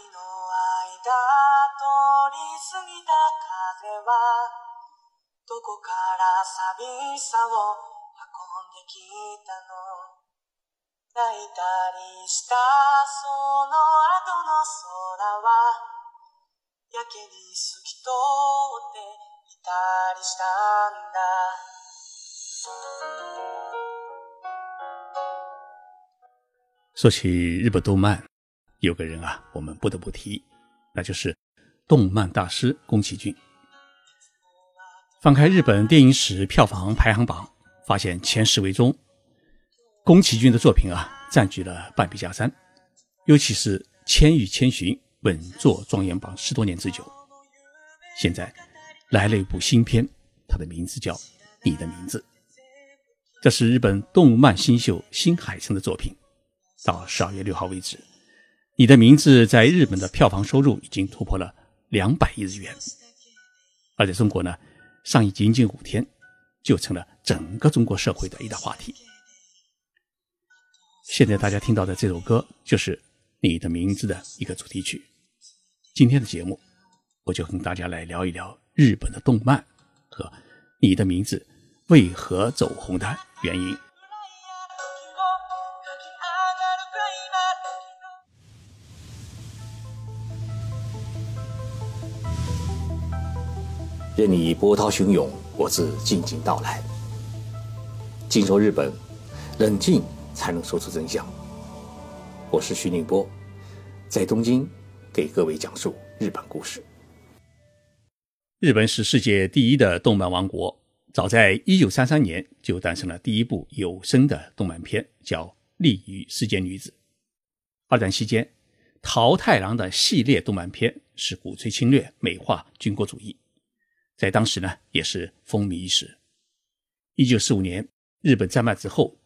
の間通り過ぎた風はどこから寂しさを運んできたの？泣いたりしたその後の空はやけに透き通っていたりしたんだ。说起日本动漫，有个人啊，我们不得不提，那就是动漫大师宫崎骏。翻开日本电影史票房排行榜，发现前十位中，宫崎骏的作品啊占据了半壁江山。尤其是《千与千寻》稳坐状元榜十多年之久。现在来了一部新片，它的名字叫《你的名字》。这是日本动漫新秀新海诚的作品。到十二月六号为止。你的名字在日本的票房收入已经突破了两百亿日元，而在中国呢，上映仅仅五天，就成了整个中国社会的一大话题。现在大家听到的这首歌就是《你的名字》的一个主题曲。今天的节目，我就跟大家来聊一聊日本的动漫和《你的名字》为何走红的原因。任你波涛汹涌，我自静静到来。静说日本，冷静才能说出真相。我是徐宁波，在东京给各位讲述日本故事。日本是世界第一的动漫王国，早在一九三三年就诞生了第一部有声的动漫片，叫《利于世间女子》。二战期间，桃太郎的系列动漫片是鼓吹侵略、美化军国主义。在当时呢，也是风靡一时。一九四五年，日本战败之后，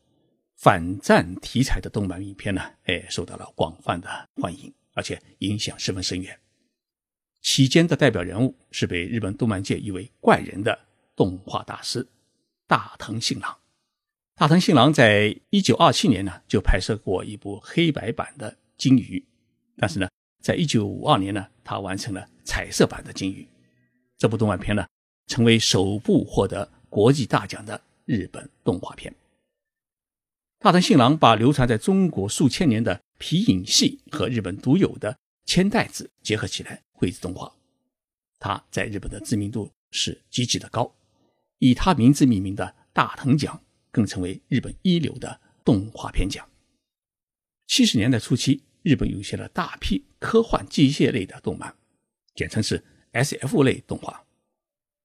反战题材的动漫影片呢，哎，受到了广泛的欢迎，而且影响十分深远。其间的代表人物是被日本动漫界誉为怪人的动画大师大藤信郎。大藤信郎在一九二七年呢，就拍摄过一部黑白版的《金鱼》，但是呢，在一九五二年呢，他完成了彩色版的《金鱼》。这部动画片呢，成为首部获得国际大奖的日本动画片。大藤信郎把流传在中国数千年的皮影戏和日本独有的千代子结合起来绘制动画，他在日本的知名度是极其的高，以他名字命名的大藤奖更成为日本一流的动画片奖。七十年代初期，日本涌现了大批科幻机械类的动漫，简称是。S.F 类动画，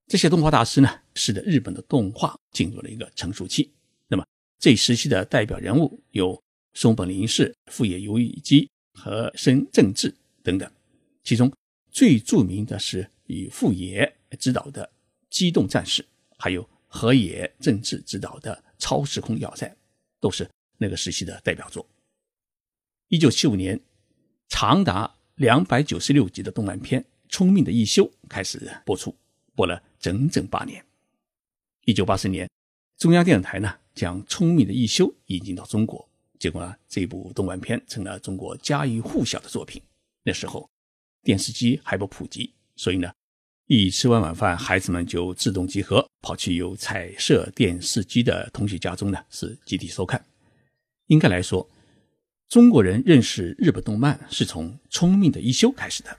这些动画大师呢，使得日本的动画进入了一个成熟期。那么这一时期的代表人物有松本零士、富野由悠基和深正治等等，其中最著名的是以富野执导的《机动战士》，还有河野正治执导的《超时空要塞》，都是那个时期的代表作。一九七五年，长达两百九十六集的动漫片。聪明的一休开始播出，播了整整八年。一九八四年，中央电视台呢将聪明的一休引进到中国，结果呢这部动漫片成了中国家喻户晓的作品。那时候电视机还不普及，所以呢一吃完晚饭，孩子们就自动集合，跑去有彩色电视机的同学家中呢是集体收看。应该来说，中国人认识日本动漫是从聪明的一休开始的。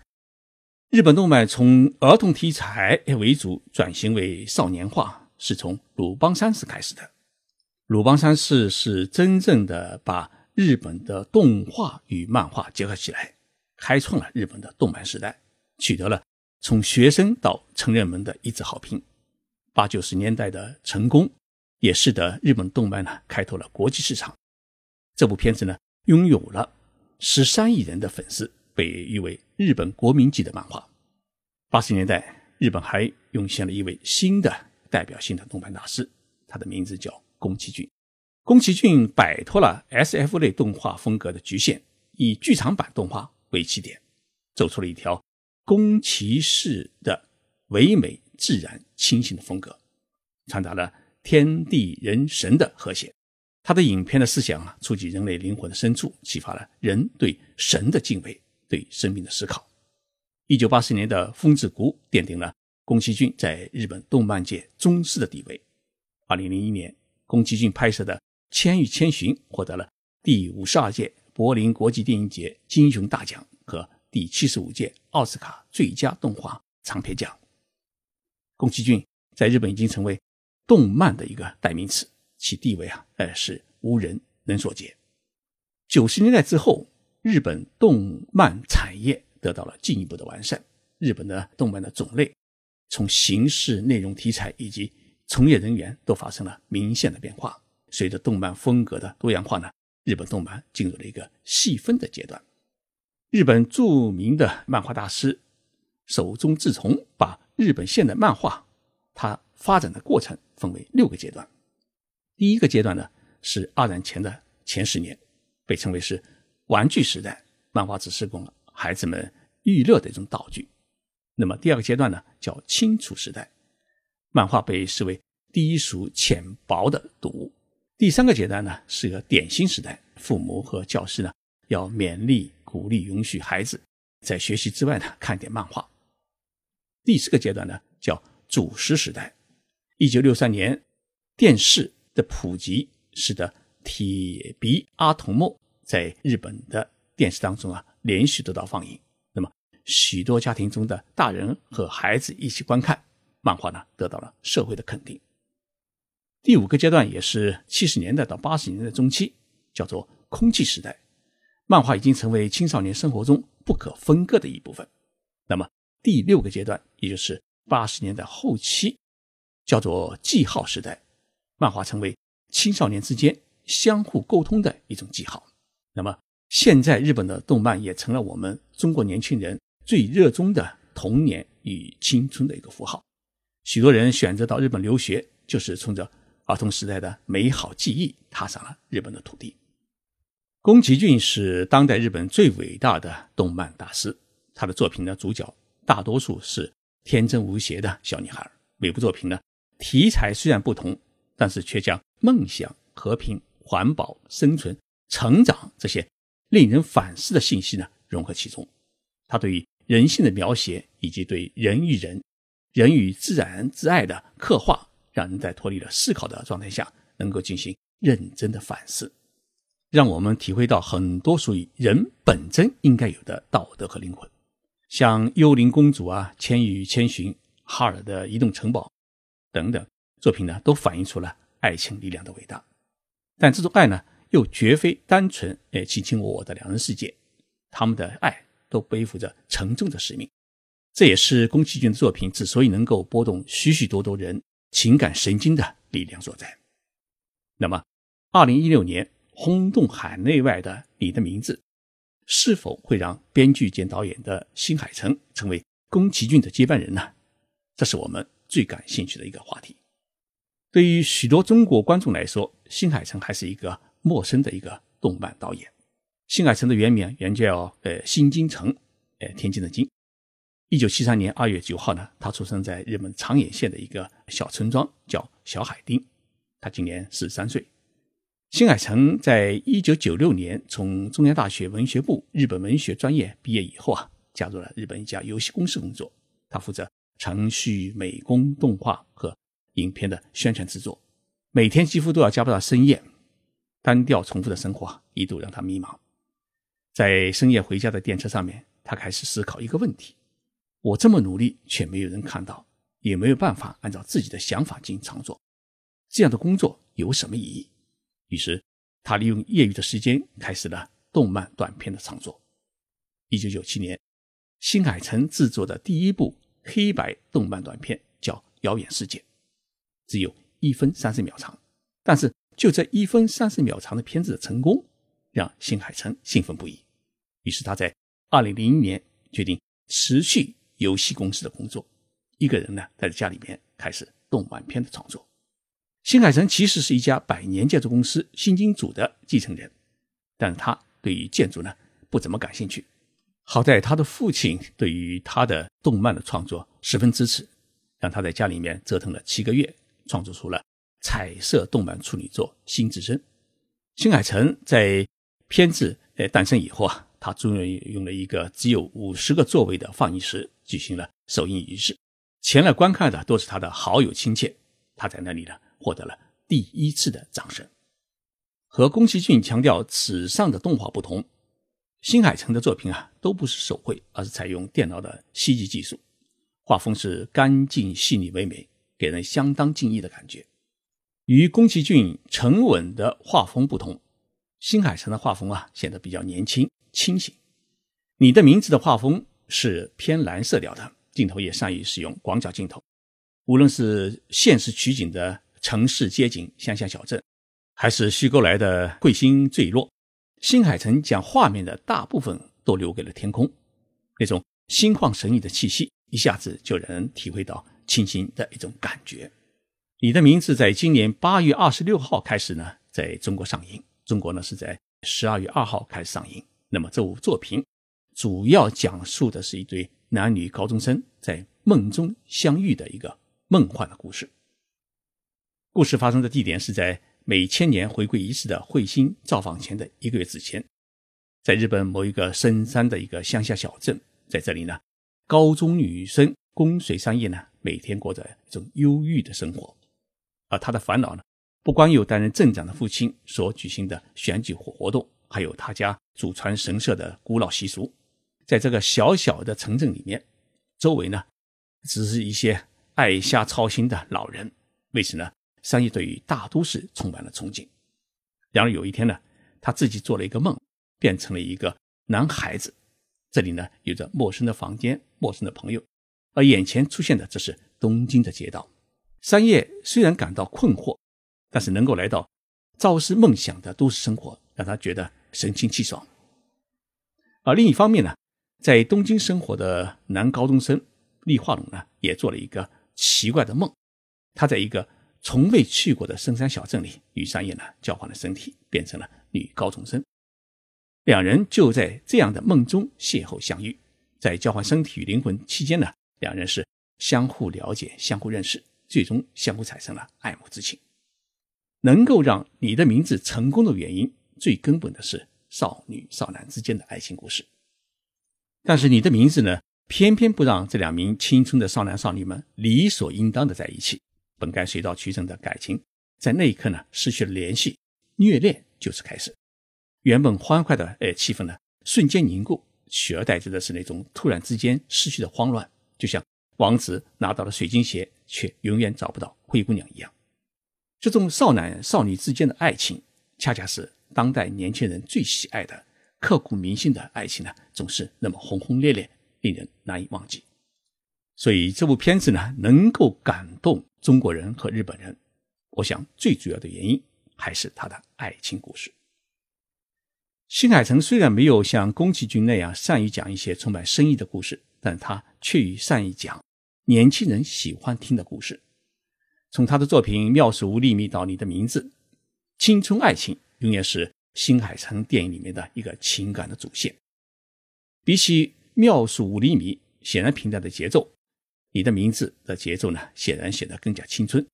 日本动漫从儿童题材为主转型为少年化，是从《鲁邦三世》开始的。《鲁邦三世》是真正的把日本的动画与漫画结合起来，开创了日本的动漫时代，取得了从学生到成人们的一致好评。八九十年代的成功，也使得日本动漫呢开拓了国际市场。这部片子呢，拥有了十三亿人的粉丝。被誉为日本国民级的漫画。八十年代，日本还涌现了一位新的代表性的动漫大师，他的名字叫宫崎骏。宫崎骏摆脱了 S.F 类动画风格的局限，以剧场版动画为起点，走出了一条宫崎式的唯美、自然、清新的风格，传达了天地人神的和谐。他的影片的思想啊，触及人类灵魂的深处，启发了人对神的敬畏。对生命的思考。一九八四年的《风之谷》奠定了宫崎骏在日本动漫界宗师的地位。二零零一年，宫崎骏拍摄的《千与千寻》获得了第五十二届柏林国际电影节金熊大奖和第七十五届奥斯卡最佳动画长片奖。宫崎骏在日本已经成为动漫的一个代名词，其地位啊，呃，是无人能所及。九十年代之后，日本动漫产业得到了进一步的完善，日本的动漫的种类、从形式、内容、题材以及从业人员都发生了明显的变化。随着动漫风格的多样化呢，日本动漫进入了一个细分的阶段。日本著名的漫画大师手冢治虫把日本现代漫画它发展的过程分为六个阶段。第一个阶段呢是二战前的前十年，被称为是玩具时代，漫画只是供孩子们娱乐的一种道具。那么第二个阶段呢叫清楚时代，漫画被视为低俗浅薄的读物。第三个阶段呢是个点心时代，父母和教师呢要勉励、鼓励、允许孩子在学习之外呢看点漫画。第四个阶段呢叫主食时代，一九六三年电视的普及使得铁鼻阿童木在日本的电视当中啊连续得到放映，那么许多家庭中的大人和孩子一起观看漫画呢得到了社会的肯定。第五个阶段也是七十年代到八十年代中期，叫做空气时代，漫画已经成为青少年生活中不可分割的一部分。那么第六个阶段，也就是八十年代后期，叫做记号时代，漫画成为青少年之间相互沟通的一种记号。那么现在日本的动漫也成了我们中国年轻人最热衷的童年与青春的一个符号。许多人选择到日本留学，就是冲着。儿童时代的美好记忆踏上了日本的土地。宫崎骏是当代日本最伟大的动漫大师，他的作品呢，主角大多数是天真无邪的小女孩。每部作品呢，题材虽然不同，但是却将梦想、和平、环保、生存、成长这些令人反思的信息呢融合其中。他对于人性的描写，以及对人与人、人与自然之爱的刻画。让人在脱离了思考的状态下，能够进行认真的反思，让我们体会到很多属于人本真应该有的道德和灵魂。像《幽灵公主》啊，《千与千寻》、《哈尔的移动城堡》等等作品呢，都反映出了爱情力量的伟大。但这种爱呢，又绝非单纯诶卿卿我我的两人世界，他们的爱都背负着沉重的使命。这也是宫崎骏的作品之所以能够拨动许许多多人。情感神经的力量所在。那么，二零一六年轰动海内外的《你的名字》，是否会让编剧兼导演的新海诚成为宫崎骏的接班人呢？这是我们最感兴趣的一个话题。对于许多中国观众来说，新海诚还是一个陌生的一个动漫导演。新海诚的原名原叫呃新京诚，呃天津的津。一九七三年二月九号呢，他出生在日本长野县的一个小村庄，叫小海町。他今年四十三岁。新海诚在一九九六年从中央大学文学部日本文学专业毕业以后啊，加入了日本一家游戏公司工作。他负责程序、美工、动画和影片的宣传制作，每天几乎都要加班到深夜。单调重复的生活一度让他迷茫。在深夜回家的电车上面，他开始思考一个问题。我这么努力，却没有人看到，也没有办法按照自己的想法进行创作，这样的工作有什么意义？于是，他利用业余的时间开始了动漫短片的创作。一九九七年，新海诚制作的第一部黑白动漫短片叫《遥远世界》，只有一分三十秒长，但是就这一分三十秒长的片子的成功，让新海诚兴奋不已。于是他在二零零一年决定持续。游戏公司的工作，一个人呢，在家里面开始动漫片的创作。新海诚其实是一家百年建筑公司新金组的继承人，但是他对于建筑呢不怎么感兴趣。好在他的父亲对于他的动漫的创作十分支持，让他在家里面折腾了七个月，创作出了彩色动漫处女作《新之声》。新海诚在片子呃诞生以后啊，他终于用了一个只有五十个座位的放映室举行了首映仪式，前来观看的都是他的好友亲切。他在那里呢获得了第一次的掌声。和宫崎骏强调纸上的动画不同，新海诚的作品啊都不是手绘，而是采用电脑的 CG 技术，画风是干净细腻唯美，给人相当敬意的感觉。与宫崎骏沉稳的画风不同，新海诚的画风啊显得比较年轻清醒。你的名字的画风是偏蓝色调的，镜头也善于使用广角镜头，无论是现实取景的城市街景、乡下小镇，还是虚构来的彗星坠落，新海诚将画面的大部分都留给了天空，那种心旷神怡的气息，一下子就让人体会到清新的一种感觉。你的名字在今年八月二十六号开始呢，在中国上映。中国呢是在十二月二号开始上映。那么这部作品主要讲述的是一对男女高中生在梦中相遇的一个梦幻的故事。故事发生的地点是在每千年回归仪式的彗星造访前的一个月之前，在日本某一个深山的一个乡下小镇。在这里呢，高中女生宫水三叶呢，每天过着一种忧郁的生活。而他的烦恼呢，不光有担任镇长的父亲所举行的选举活动，还有他家祖传神社的古老习俗。在这个小小的城镇里面，周围呢，只是一些爱瞎操心的老人。为此呢，三叶对于大都市充满了憧憬。然而有一天呢，他自己做了一个梦，变成了一个男孩子。这里呢，有着陌生的房间、陌生的朋友，而眼前出现的这是东京的街道。三叶虽然感到困惑，但是能够来到朝思梦想的都市生活，让他觉得神清气爽。而另一方面呢，在东京生活的男高中生立化龙呢，也做了一个奇怪的梦。他在一个从未去过的深山小镇里，与三叶呢交换了身体，变成了女高中生。两人就在这样的梦中邂逅相遇，在交换身体与灵魂期间呢，两人是相互了解、相互认识。最终相互产生了爱慕之情。能够让你的名字成功的原因，最根本的是少女少男之间的爱情故事。但是你的名字呢，偏偏不让这两名青春的少男少女们理所应当的在一起。本该水到渠成的感情，在那一刻呢，失去了联系，虐恋就是开始。原本欢快的哎气氛呢，瞬间凝固，取而代之的是那种突然之间失去的慌乱，就像。王子拿到了水晶鞋，却永远找不到灰姑娘一样。这种少男少女之间的爱情，恰恰是当代年轻人最喜爱的、刻骨铭心的爱情呢，总是那么轰轰烈烈，令人难以忘记。所以这部片子呢，能够感动中国人和日本人，我想最主要的原因还是他的爱情故事。新海诚虽然没有像宫崎骏那样善于讲一些充满深意的故事，但他却善于讲年轻人喜欢听的故事。从他的作品《妙手五厘米》到《你的名字》，青春爱情永远是新海诚电影里面的一个情感的主线。比起《妙手五厘米》显然平淡的节奏，《你的名字》的节奏呢，显然显得更加青春。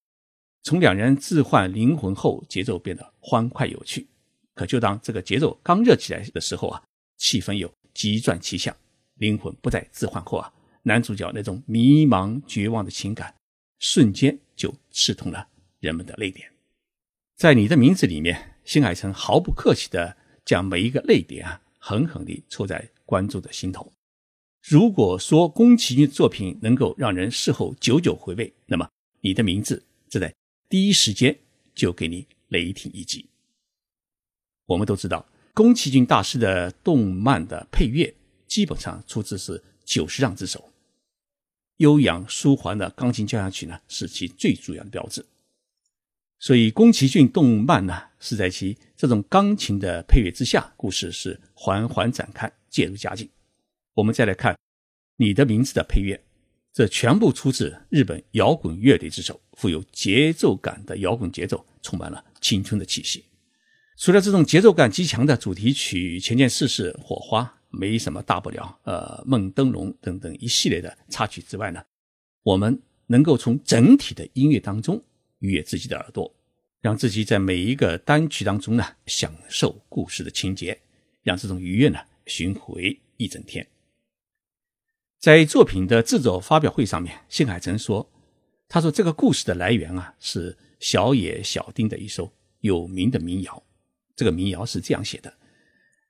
从两人置换灵魂后，节奏变得欢快有趣。可就当这个节奏刚热起来的时候啊，气氛又急转气象，灵魂不再置换后啊，男主角那种迷茫绝望的情感，瞬间就刺痛了人们的泪点。在你的名字里面，新海诚毫不客气地将每一个泪点啊，狠狠地戳在观众的心头。如果说宫崎骏作品能够让人事后久久回味，那么你的名字则在第一时间就给你雷霆一击。我们都知道，宫崎骏大师的动漫的配乐基本上出自是九十让之手，悠扬舒缓的钢琴交响曲呢，是其最主要的标志。所以，宫崎骏动漫呢，是在其这种钢琴的配乐之下，故事是缓缓展开，渐入佳境。我们再来看《你的名字》的配乐，这全部出自日本摇滚乐队之手，富有节奏感的摇滚节奏，充满了青春的气息。除了这种节奏感极强的主题曲《前件事是火花》，没什么大不了。呃，梦灯笼等等一系列的插曲之外呢，我们能够从整体的音乐当中愉悦自己的耳朵，让自己在每一个单曲当中呢享受故事的情节，让这种愉悦呢巡回一整天。在作品的制作发表会上面，新海诚说：“他说这个故事的来源啊，是小野小町的一首有名的民谣。这个民谣是这样写的：‘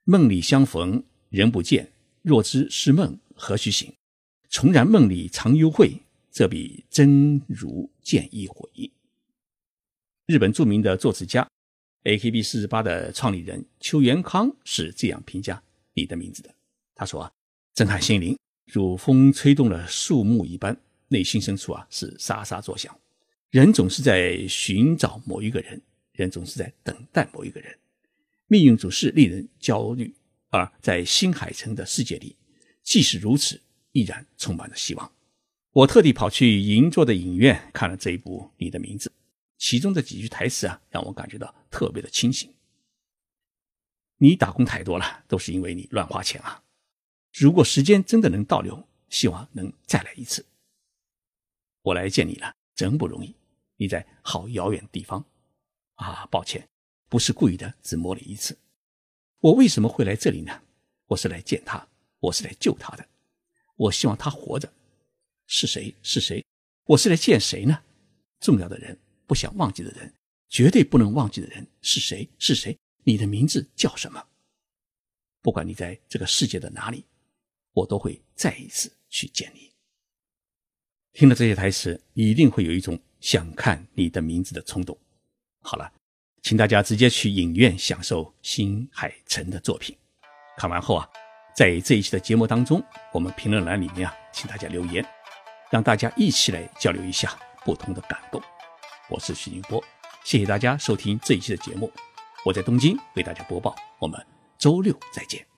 梦里相逢人不见，若知是梦何须醒？重燃梦里常幽会，这比真如见一回。’”日本著名的作词家 AKB 四十八的创立人邱元康是这样评价你的名字的：“他说啊，震撼心灵。”如风吹动了树木一般，内心深处啊是沙沙作响。人总是在寻找某一个人，人总是在等待某一个人。命运总是令人焦虑，而在新海诚的世界里，即使如此，依然充满了希望。我特地跑去银座的影院看了这一部《你的名字》，其中的几句台词啊，让我感觉到特别的清醒。你打工太多了，都是因为你乱花钱啊。如果时间真的能倒流，希望能再来一次。我来见你了，真不容易。你在好遥远的地方，啊，抱歉，不是故意的，只摸了一次。我为什么会来这里呢？我是来见他，我是来救他的。我希望他活着。是谁？是谁？我是来见谁呢？重要的人，不想忘记的人，绝对不能忘记的人是谁？是谁？你的名字叫什么？不管你在这个世界的哪里。我都会再一次去见你。听了这些台词，你一定会有一种想看你的名字的冲动。好了，请大家直接去影院享受新海诚的作品。看完后啊，在这一期的节目当中，我们评论栏里面啊，请大家留言，让大家一起来交流一下不同的感动。我是徐宁波，谢谢大家收听这一期的节目。我在东京为大家播报，我们周六再见。